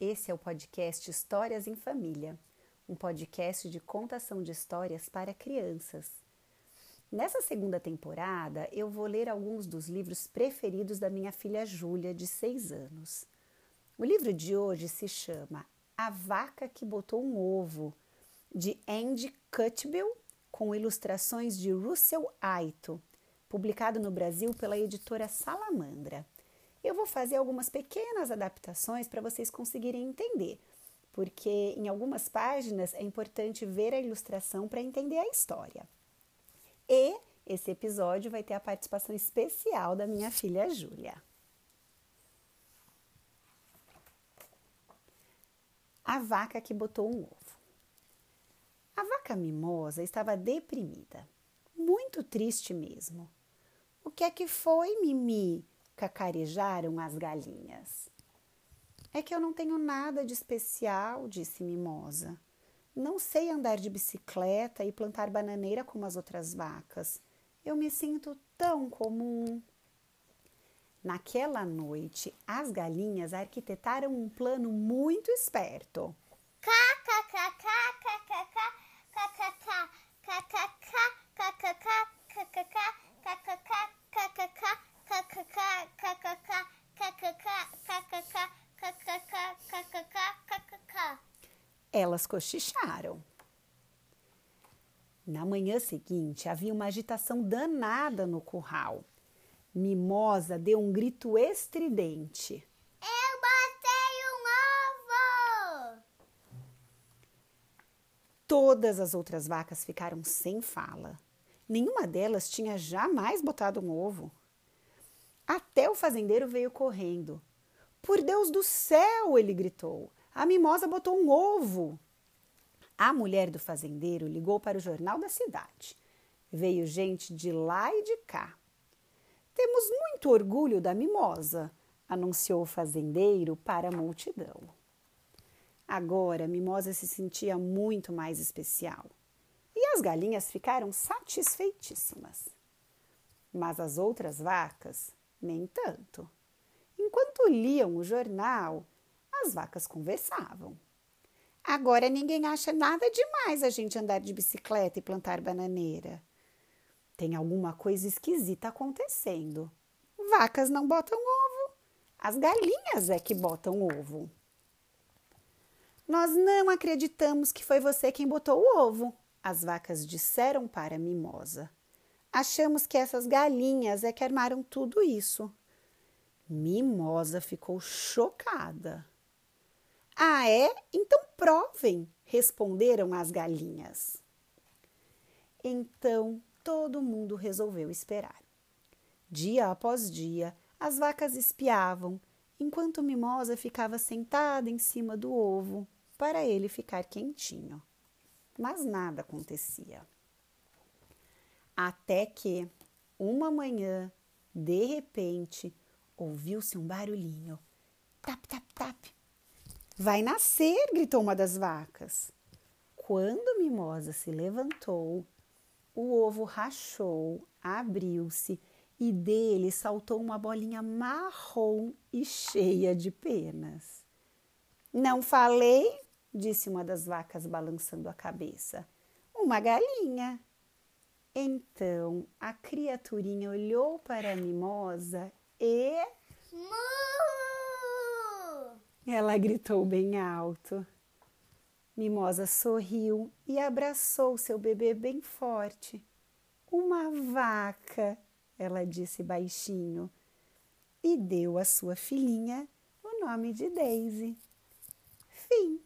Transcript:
Esse é o podcast Histórias em Família, um podcast de contação de histórias para crianças. Nessa segunda temporada, eu vou ler alguns dos livros preferidos da minha filha Júlia, de 6 anos. O livro de hoje se chama A Vaca que Botou um Ovo, de Andy Cutbill, com ilustrações de Russell Aito, publicado no Brasil pela editora Salamandra. Eu vou fazer algumas pequenas adaptações para vocês conseguirem entender, porque em algumas páginas é importante ver a ilustração para entender a história. E esse episódio vai ter a participação especial da minha filha Júlia. A vaca que botou um ovo. A vaca mimosa estava deprimida, muito triste mesmo. O que é que foi, Mimi? Cacarejaram as galinhas. É que eu não tenho nada de especial, disse Mimosa. Não sei andar de bicicleta e plantar bananeira como as outras vacas. Eu me sinto tão comum. Naquela noite, as galinhas arquitetaram um plano muito esperto. Elas cochicharam. Na manhã seguinte, havia uma agitação danada no curral. Mimosa deu um grito estridente. Eu botei um ovo! Todas as outras vacas ficaram sem fala. Nenhuma delas tinha jamais botado um ovo. Até o fazendeiro veio correndo. Por Deus do céu! ele gritou. A mimosa botou um ovo. A mulher do fazendeiro ligou para o jornal da cidade. Veio gente de lá e de cá. Temos muito orgulho da mimosa, anunciou o fazendeiro para a multidão. Agora a mimosa se sentia muito mais especial e as galinhas ficaram satisfeitíssimas. Mas as outras vacas, nem tanto. Enquanto liam o jornal, as vacas conversavam. Agora ninguém acha nada demais a gente andar de bicicleta e plantar bananeira. Tem alguma coisa esquisita acontecendo. Vacas não botam ovo, as galinhas é que botam ovo. Nós não acreditamos que foi você quem botou o ovo, as vacas disseram para a mimosa. Achamos que essas galinhas é que armaram tudo isso. Mimosa ficou chocada. Ah, é? Então provem, responderam as galinhas. Então todo mundo resolveu esperar. Dia após dia, as vacas espiavam, enquanto Mimosa ficava sentada em cima do ovo para ele ficar quentinho. Mas nada acontecia. Até que, uma manhã, de repente, ouviu-se um barulhinho. Tap, tap, tap. Vai nascer! gritou uma das vacas. Quando Mimosa se levantou, o ovo rachou, abriu-se e dele saltou uma bolinha marrom e cheia de penas. Não falei, disse uma das vacas balançando a cabeça. Uma galinha. Então a criaturinha olhou para a mimosa e. Ela gritou bem alto. Mimosa sorriu e abraçou seu bebê bem forte. Uma vaca, ela disse baixinho, e deu à sua filhinha o nome de Daisy. Fim.